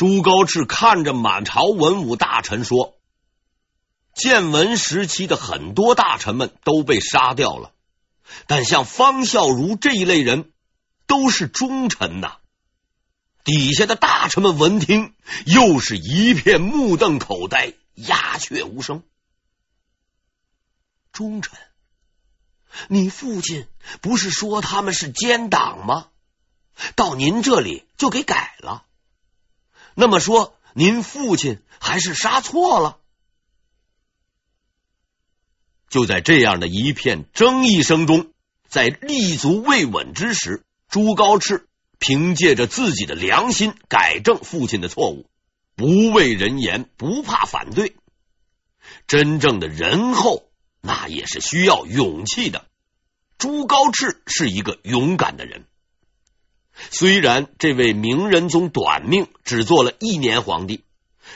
朱高炽看着满朝文武大臣说：“建文时期的很多大臣们都被杀掉了，但像方孝孺这一类人都是忠臣呐。”底下的大臣们闻听，又是一片目瞪口呆、鸦雀无声。忠臣，你父亲不是说他们是奸党吗？到您这里就给改了。那么说，您父亲还是杀错了？就在这样的一片争议声中，在立足未稳之时，朱高炽。凭借着自己的良心改正父亲的错误，不畏人言，不怕反对。真正的仁厚，那也是需要勇气的。朱高炽是一个勇敢的人。虽然这位明仁宗短命，只做了一年皇帝，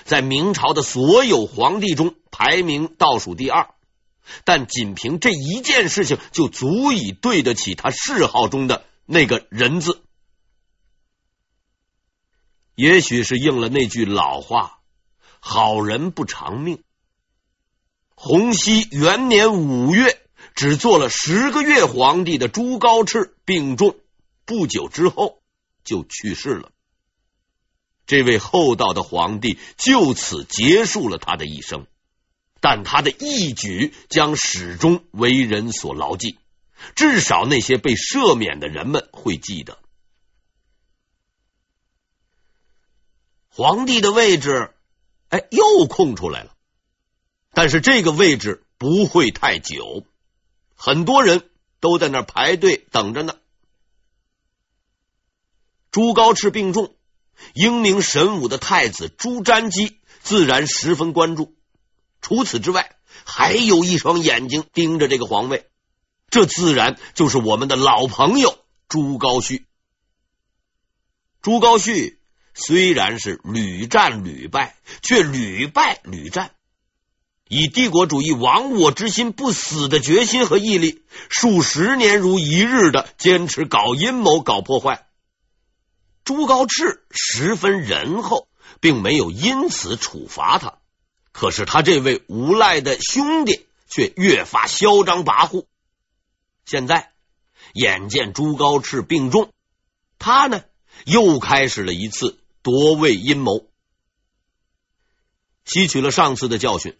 在明朝的所有皇帝中排名倒数第二，但仅凭这一件事情，就足以对得起他谥号中的那个“仁”字。也许是应了那句老话：“好人不长命。”洪熙元年五月，只做了十个月皇帝的朱高炽病重，不久之后就去世了。这位厚道的皇帝就此结束了他的一生，但他的义举将始终为人所牢记，至少那些被赦免的人们会记得。皇帝的位置，哎，又空出来了。但是这个位置不会太久，很多人都在那排队等着呢。朱高炽病重，英明神武的太子朱瞻基自然十分关注。除此之外，还有一双眼睛盯着这个皇位，这自然就是我们的老朋友朱高煦。朱高煦。虽然是屡战屡败，却屡败屡战，以帝国主义亡我之心不死的决心和毅力，数十年如一日的坚持搞阴谋、搞破坏。朱高炽十分仁厚，并没有因此处罚他，可是他这位无赖的兄弟却越发嚣张跋扈。现在眼见朱高炽病重，他呢又开始了一次。夺位阴谋，吸取了上次的教训，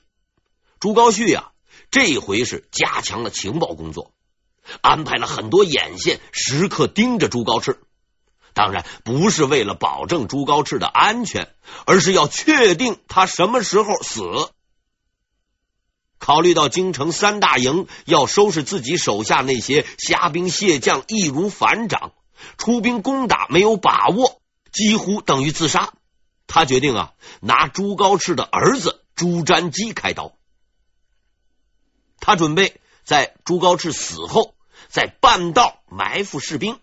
朱高煦呀，这回是加强了情报工作，安排了很多眼线，时刻盯着朱高炽。当然不是为了保证朱高炽的安全，而是要确定他什么时候死。考虑到京城三大营要收拾自己手下那些虾兵蟹将，易如反掌，出兵攻打没有把握。几乎等于自杀。他决定啊，拿朱高炽的儿子朱瞻基开刀。他准备在朱高炽死后，在半道埋伏士兵，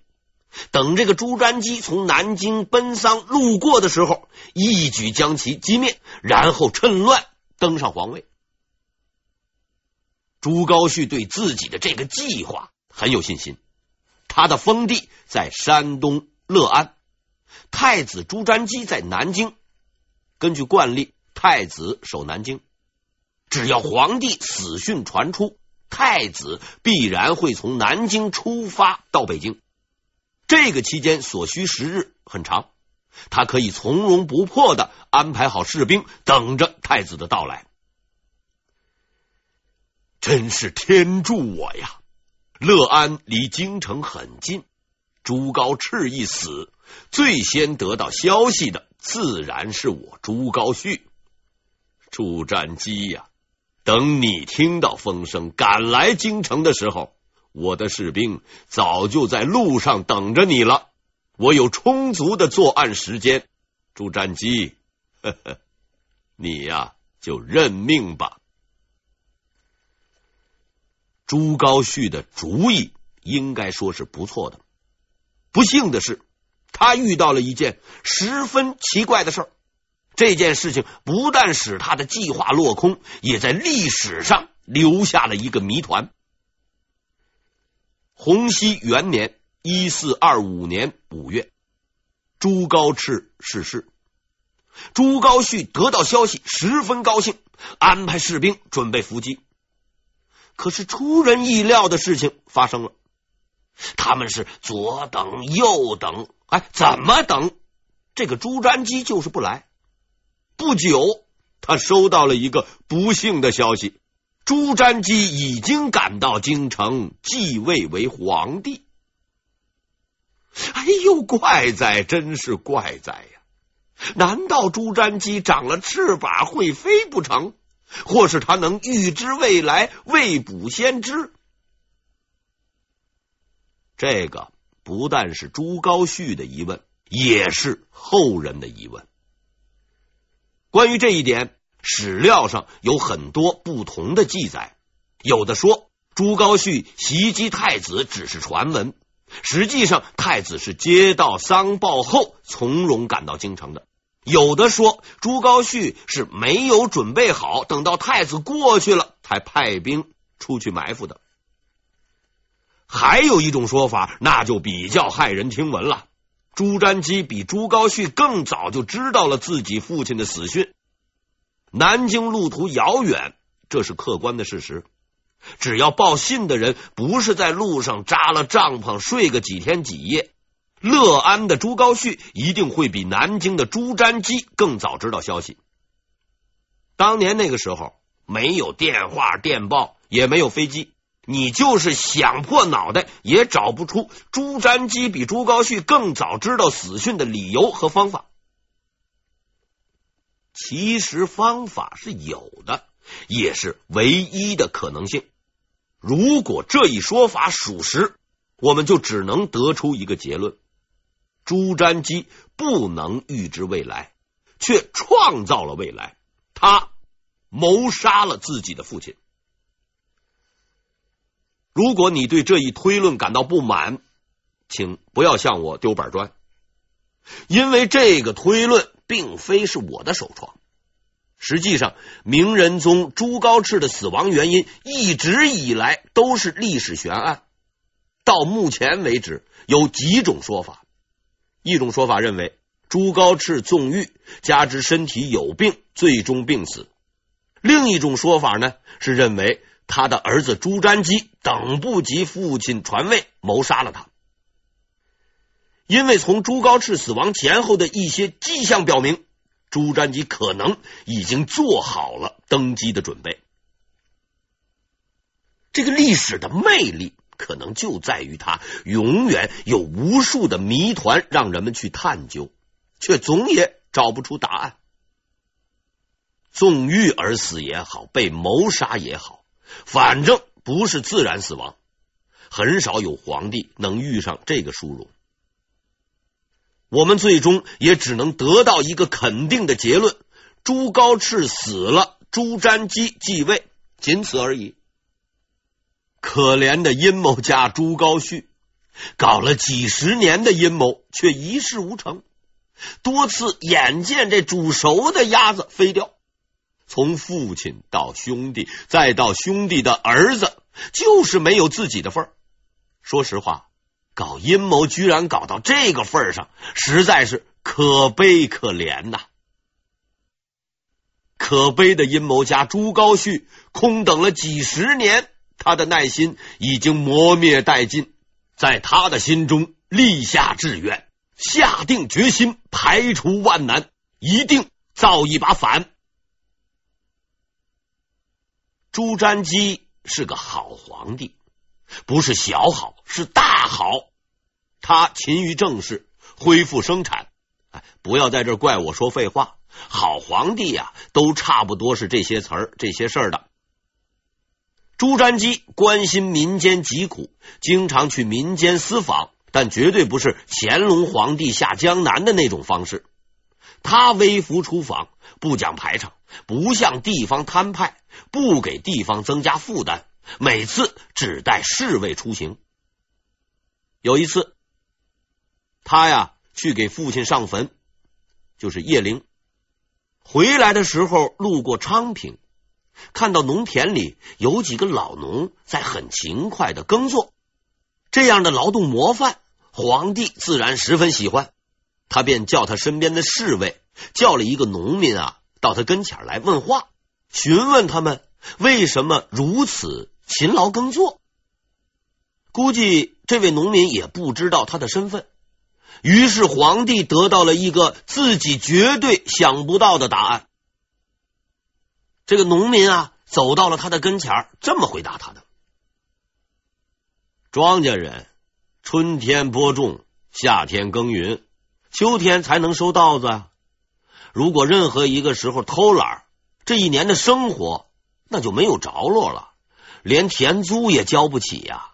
等这个朱瞻基从南京奔丧路过的时候，一举将其击灭，然后趁乱登上皇位。朱高煦对自己的这个计划很有信心。他的封地在山东乐安。太子朱瞻基在南京，根据惯例，太子守南京。只要皇帝死讯传出，太子必然会从南京出发到北京。这个期间所需时日很长，他可以从容不迫的安排好士兵，等着太子的到来。真是天助我呀！乐安离京城很近，朱高炽一死。最先得到消息的自然是我朱高煦，朱瞻基呀！等你听到风声赶来京城的时候，我的士兵早就在路上等着你了。我有充足的作案时间，朱瞻基，呵呵，你呀就认命吧。朱高煦的主意应该说是不错的，不幸的是。他遇到了一件十分奇怪的事儿，这件事情不但使他的计划落空，也在历史上留下了一个谜团。洪熙元年（一四二五年）五月，朱高炽逝世，朱高煦得到消息，十分高兴，安排士兵准备伏击。可是出人意料的事情发生了，他们是左等右等，哎，怎么等？这个朱瞻基就是不来。不久，他收到了一个不幸的消息：朱瞻基已经赶到京城，继位为皇帝。哎呦，怪哉，真是怪哉呀！难道朱瞻基长了翅膀会飞不成？或是他能预知未来，未卜先知？这个不但是朱高煦的疑问，也是后人的疑问。关于这一点，史料上有很多不同的记载。有的说朱高煦袭击太子只是传闻，实际上太子是接到丧报后从容赶到京城的。有的说朱高煦是没有准备好，等到太子过去了才派兵出去埋伏的。还有一种说法，那就比较骇人听闻了。朱瞻基比朱高煦更早就知道了自己父亲的死讯。南京路途遥远，这是客观的事实。只要报信的人不是在路上扎了帐篷睡个几天几夜。乐安的朱高煦一定会比南京的朱瞻基更早知道消息。当年那个时候，没有电话、电报，也没有飞机，你就是想破脑袋也找不出朱瞻基比朱高煦更早知道死讯的理由和方法。其实方法是有的，也是唯一的可能性。如果这一说法属实，我们就只能得出一个结论。朱瞻基不能预知未来，却创造了未来。他谋杀了自己的父亲。如果你对这一推论感到不满，请不要向我丢板砖，因为这个推论并非是我的首创。实际上，明仁宗朱高炽的死亡原因一直以来都是历史悬案。到目前为止，有几种说法。一种说法认为朱高炽纵欲，加之身体有病，最终病死；另一种说法呢，是认为他的儿子朱瞻基等不及父亲传位，谋杀了他。因为从朱高炽死亡前后的一些迹象表明，朱瞻基可能已经做好了登基的准备。这个历史的魅力。可能就在于他永远有无数的谜团让人们去探究，却总也找不出答案。纵欲而死也好，被谋杀也好，反正不是自然死亡。很少有皇帝能遇上这个殊荣。我们最终也只能得到一个肯定的结论：朱高炽死了，朱瞻基继位，仅此而已。可怜的阴谋家朱高煦，搞了几十年的阴谋，却一事无成。多次眼见这煮熟的鸭子飞掉，从父亲到兄弟，再到兄弟的儿子，就是没有自己的份儿。说实话，搞阴谋居然搞到这个份上，实在是可悲可怜呐！可悲的阴谋家朱高煦，空等了几十年。他的耐心已经磨灭殆尽，在他的心中立下志愿，下定决心排除万难，一定造一把反。朱瞻基是个好皇帝，不是小好，是大好。他勤于政事，恢复生产。哎，不要在这怪我说废话。好皇帝呀，都差不多是这些词儿、这些事儿的。朱瞻基关心民间疾苦，经常去民间私访，但绝对不是乾隆皇帝下江南的那种方式。他微服出访，不讲排场，不向地方摊派，不给地方增加负担，每次只带侍卫出行。有一次，他呀去给父亲上坟，就是叶灵，回来的时候路过昌平。看到农田里有几个老农在很勤快的耕作，这样的劳动模范，皇帝自然十分喜欢。他便叫他身边的侍卫叫了一个农民啊到他跟前来问话，询问他们为什么如此勤劳耕作。估计这位农民也不知道他的身份，于是皇帝得到了一个自己绝对想不到的答案。这个农民啊走到了他的跟前，这么回答他的：“庄稼人，春天播种，夏天耕耘，秋天才能收稻子啊。如果任何一个时候偷懒，这一年的生活那就没有着落了，连田租也交不起呀。”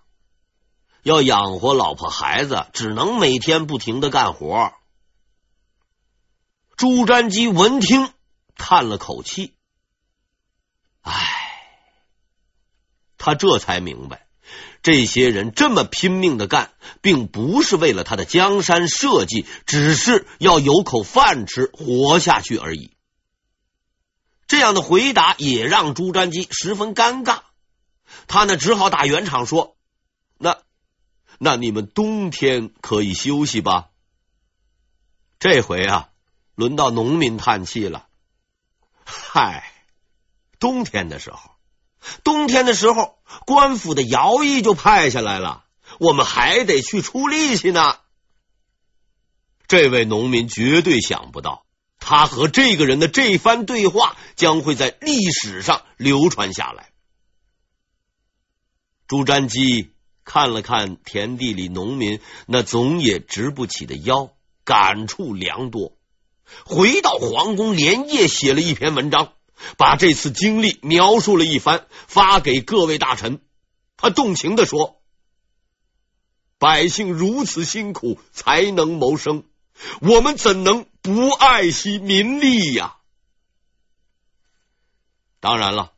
要养活老婆孩子，只能每天不停的干活。朱瞻基闻听，叹了口气：“唉，他这才明白，这些人这么拼命的干，并不是为了他的江山社稷，只是要有口饭吃，活下去而已。”这样的回答也让朱瞻基十分尴尬，他呢只好打圆场说：“那。”那你们冬天可以休息吧？这回啊，轮到农民叹气了。嗨，冬天的时候，冬天的时候，官府的徭役就派下来了，我们还得去出力气呢。这位农民绝对想不到，他和这个人的这番对话将会在历史上流传下来。朱瞻基。看了看田地里农民那总也直不起的腰，感触良多。回到皇宫，连夜写了一篇文章，把这次经历描述了一番，发给各位大臣。他动情地说：“百姓如此辛苦才能谋生，我们怎能不爱惜民力呀？”当然了。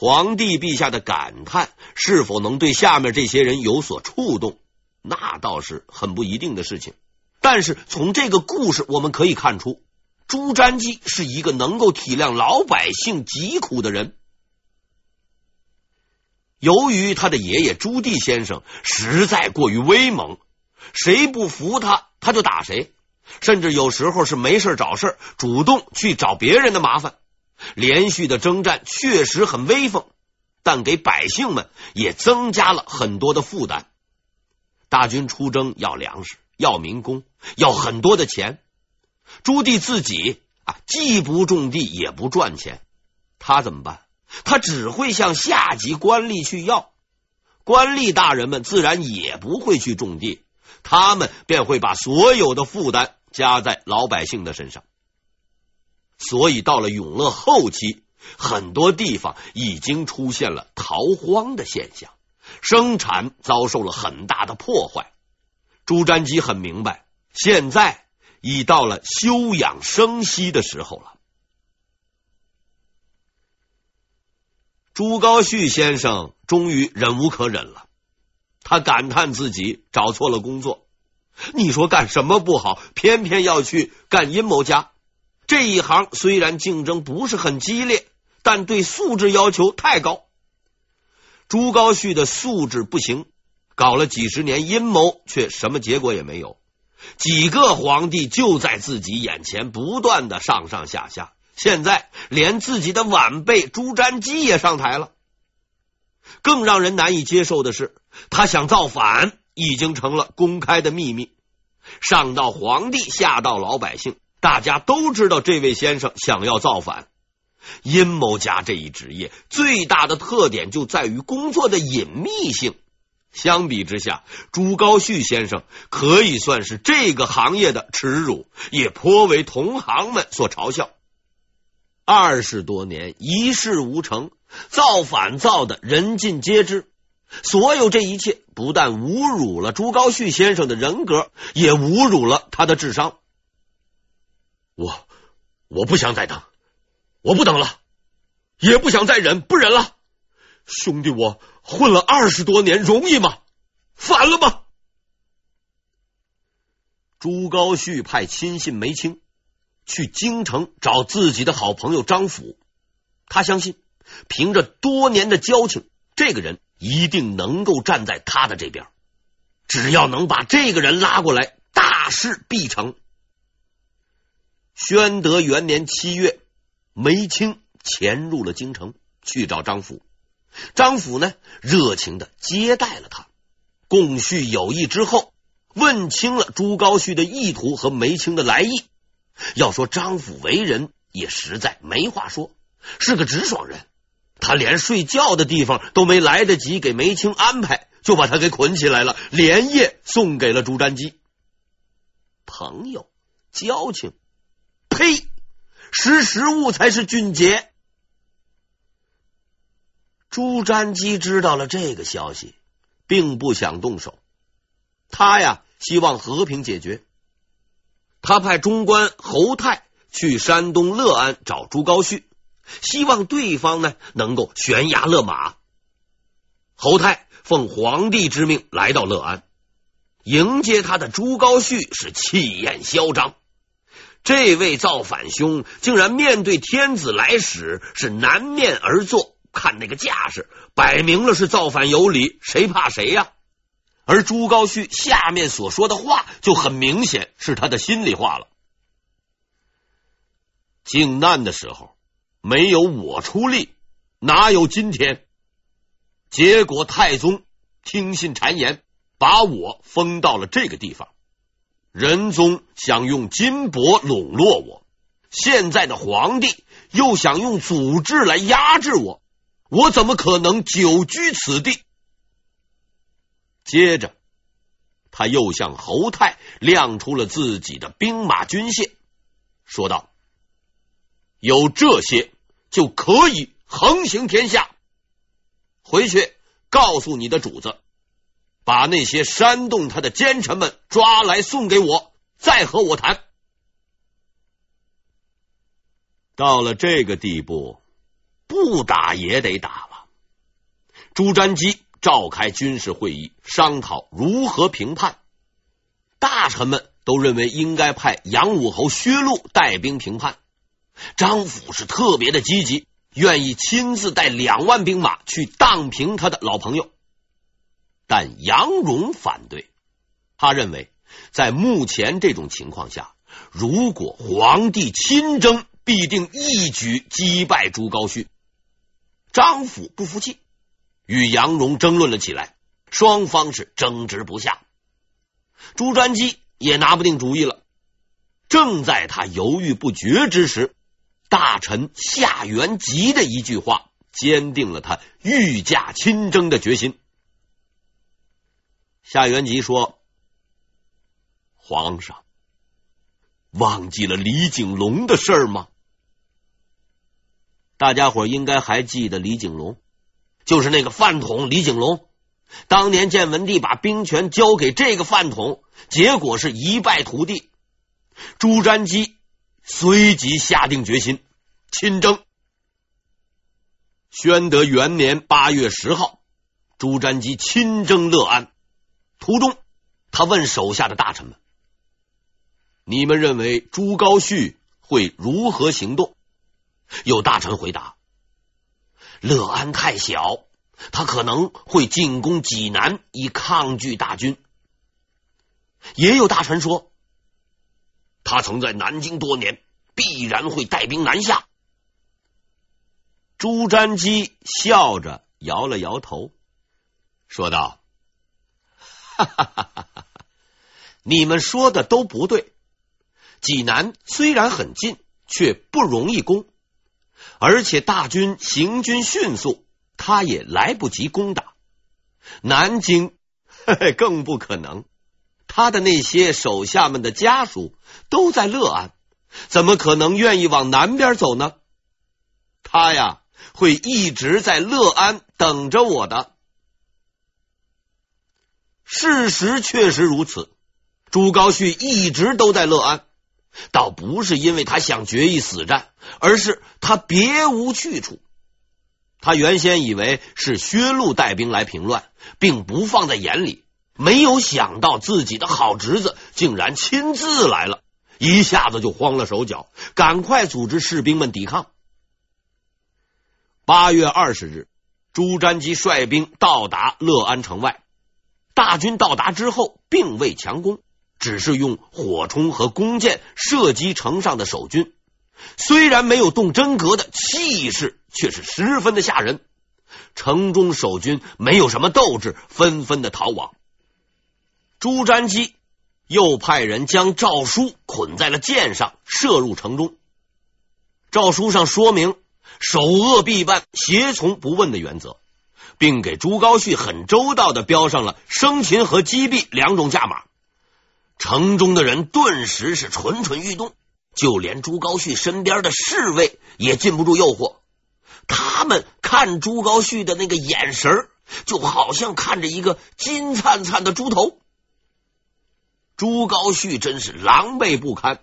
皇帝陛下的感叹是否能对下面这些人有所触动，那倒是很不一定的事情。但是从这个故事我们可以看出，朱瞻基是一个能够体谅老百姓疾苦的人。由于他的爷爷朱棣先生实在过于威猛，谁不服他，他就打谁，甚至有时候是没事找事，主动去找别人的麻烦。连续的征战确实很威风，但给百姓们也增加了很多的负担。大军出征要粮食，要民工，要很多的钱。朱棣自己啊，既不种地，也不赚钱，他怎么办？他只会向下级官吏去要，官吏大人们自然也不会去种地，他们便会把所有的负担加在老百姓的身上。所以到了永乐后期，很多地方已经出现了逃荒的现象，生产遭受了很大的破坏。朱瞻基很明白，现在已到了休养生息的时候了。朱高煦先生终于忍无可忍了，他感叹自己找错了工作。你说干什么不好，偏偏要去干阴谋家？这一行虽然竞争不是很激烈，但对素质要求太高。朱高煦的素质不行，搞了几十年阴谋，却什么结果也没有。几个皇帝就在自己眼前不断的上上下下，现在连自己的晚辈朱瞻基也上台了。更让人难以接受的是，他想造反已经成了公开的秘密，上到皇帝，下到老百姓。大家都知道，这位先生想要造反。阴谋家这一职业最大的特点就在于工作的隐秘性。相比之下，朱高煦先生可以算是这个行业的耻辱，也颇为同行们所嘲笑。二十多年一事无成，造反造的人尽皆知。所有这一切不但侮辱了朱高煦先生的人格，也侮辱了他的智商。我我不想再等，我不等了，也不想再忍，不忍了。兄弟，我混了二十多年，容易吗？反了吗？朱高煦派亲信梅清去京城找自己的好朋友张辅，他相信凭着多年的交情，这个人一定能够站在他的这边。只要能把这个人拉过来，大事必成。宣德元年七月，梅清潜入了京城，去找张府。张府呢，热情的接待了他，共叙友谊之后，问清了朱高煦的意图和梅清的来意。要说张府为人也实在没话说，是个直爽人。他连睡觉的地方都没来得及给梅清安排，就把他给捆起来了，连夜送给了朱瞻基。朋友，交情，呸！识时务才是俊杰。朱瞻基知道了这个消息，并不想动手。他呀，希望和平解决。他派中官侯泰去山东乐安找朱高煦，希望对方呢能够悬崖勒马。侯泰奉皇帝之命来到乐安，迎接他的朱高煦是气焰嚣张。这位造反兄竟然面对天子来使是南面而坐。看那个架势，摆明了是造反有理，谁怕谁呀？而朱高煦下面所说的话，就很明显是他的心里话了。靖难的时候，没有我出力，哪有今天？结果太宗听信谗言，把我封到了这个地方。仁宗想用金帛笼络我，现在的皇帝又想用祖制来压制我。我怎么可能久居此地？接着，他又向侯泰亮出了自己的兵马军械，说道：“有这些就可以横行天下。回去告诉你的主子，把那些煽动他的奸臣们抓来送给我，再和我谈。”到了这个地步。不打也得打了。朱瞻基召开军事会议，商讨如何平叛。大臣们都认为应该派杨武侯薛禄带兵平叛。张辅是特别的积极，愿意亲自带两万兵马去荡平他的老朋友。但杨荣反对，他认为在目前这种情况下，如果皇帝亲征，必定一举击败朱高煦。张辅不服气，与杨荣争论了起来，双方是争执不下。朱瞻基也拿不定主意了。正在他犹豫不决之时，大臣夏元吉的一句话坚定了他御驾亲征的决心。夏元吉说：“皇上忘记了李景龙的事儿吗？”大家伙应该还记得李景龙，就是那个饭桶李景龙。当年建文帝把兵权交给这个饭桶，结果是一败涂地。朱瞻基随即下定决心亲征。宣德元年八月十号，朱瞻基亲征乐安。途中，他问手下的大臣们：“你们认为朱高煦会如何行动？”有大臣回答：“乐安太小，他可能会进攻济南，以抗拒大军。”也有大臣说：“他曾在南京多年，必然会带兵南下。”朱瞻基笑着摇了摇头，说道：“哈哈哈哈哈哈！你们说的都不对。济南虽然很近，却不容易攻。”而且大军行军迅速，他也来不及攻打南京，嘿嘿，更不可能。他的那些手下们的家属都在乐安，怎么可能愿意往南边走呢？他呀，会一直在乐安等着我的。事实确实如此，朱高煦一直都在乐安。倒不是因为他想决一死战，而是他别无去处。他原先以为是薛禄带兵来平乱，并不放在眼里，没有想到自己的好侄子竟然亲自来了，一下子就慌了手脚，赶快组织士兵们抵抗。八月二十日，朱瞻基率兵到达乐安城外，大军到达之后，并未强攻。只是用火锄和弓箭射击城上的守军，虽然没有动真格的气势，却是十分的吓人。城中守军没有什么斗志，纷纷的逃亡。朱瞻基又派人将诏书捆在了箭上，射入城中。诏书上说明首恶必办、胁从不问的原则，并给朱高煦很周到的标上了生擒和击毙两种价码。城中的人顿时是蠢蠢欲动，就连朱高煦身边的侍卫也禁不住诱惑。他们看朱高煦的那个眼神，就好像看着一个金灿灿的猪头。朱高煦真是狼狈不堪，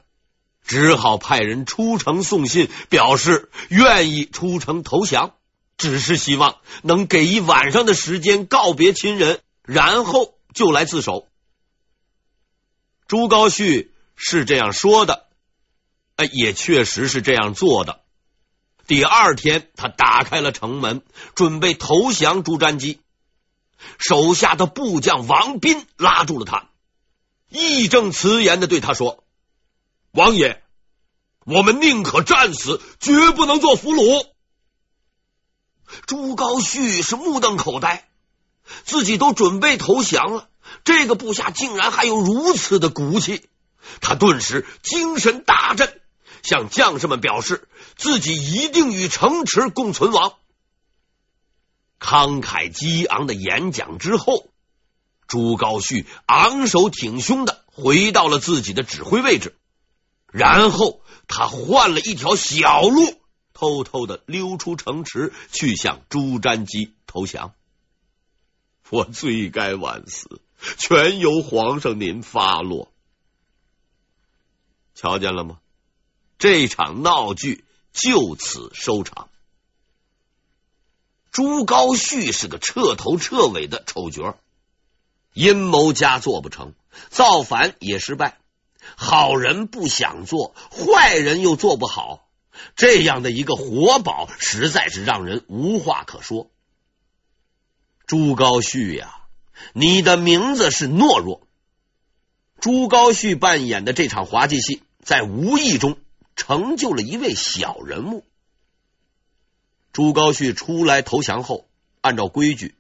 只好派人出城送信，表示愿意出城投降，只是希望能给一晚上的时间告别亲人，然后就来自首。朱高煦是这样说的，哎，也确实是这样做的。第二天，他打开了城门，准备投降朱瞻基。手下的部将王斌拉住了他。义正辞严的对他说：“王爷，我们宁可战死，绝不能做俘虏。”朱高煦是目瞪口呆，自己都准备投降了，这个部下竟然还有如此的骨气，他顿时精神大振，向将士们表示自己一定与城池共存亡。慷慨激昂的演讲之后。朱高煦昂首挺胸的回到了自己的指挥位置，然后他换了一条小路，偷偷的溜出城池，去向朱瞻基投降。我罪该万死，全由皇上您发落。瞧见了吗？这场闹剧就此收场。朱高煦是个彻头彻尾的丑角。阴谋家做不成，造反也失败，好人不想做，坏人又做不好，这样的一个活宝，实在是让人无话可说。朱高煦呀，你的名字是懦弱。朱高煦扮演的这场滑稽戏，在无意中成就了一位小人物。朱高煦出来投降后，按照规矩。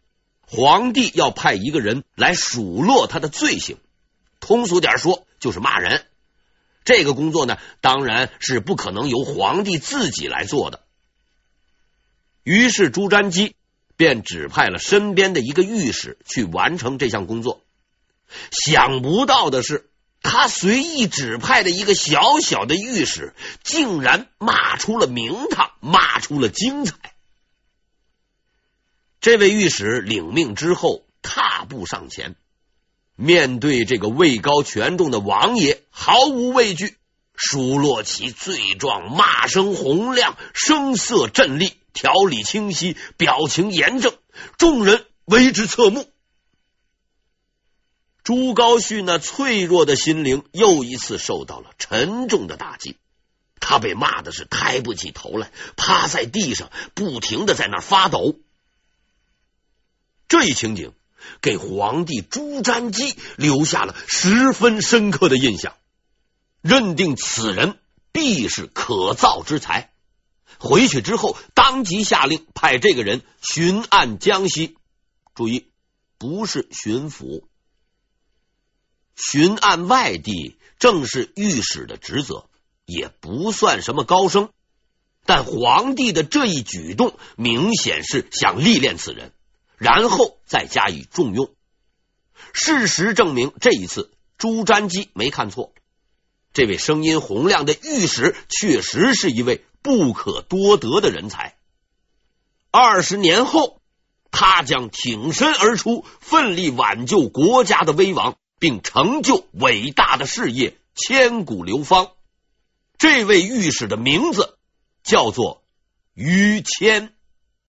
皇帝要派一个人来数落他的罪行，通俗点说就是骂人。这个工作呢，当然是不可能由皇帝自己来做的。于是朱瞻基便指派了身边的一个御史去完成这项工作。想不到的是，他随意指派的一个小小的御史，竟然骂出了名堂，骂出了精彩。这位御史领命之后，踏步上前，面对这个位高权重的王爷，毫无畏惧，数落其罪状，骂声洪亮，声色震厉，条理清晰，表情严正，众人为之侧目。朱高煦那脆弱的心灵又一次受到了沉重的打击，他被骂的是抬不起头来，趴在地上，不停的在那发抖。这一情景给皇帝朱瞻基留下了十分深刻的印象，认定此人必是可造之才。回去之后，当即下令派这个人巡按江西。注意，不是巡抚，巡按外地正是御史的职责，也不算什么高升。但皇帝的这一举动，明显是想历练此人。然后再加以重用。事实证明，这一次朱瞻基没看错，这位声音洪亮的御史确实是一位不可多得的人才。二十年后，他将挺身而出，奋力挽救国家的危亡，并成就伟大的事业，千古流芳。这位御史的名字叫做于谦。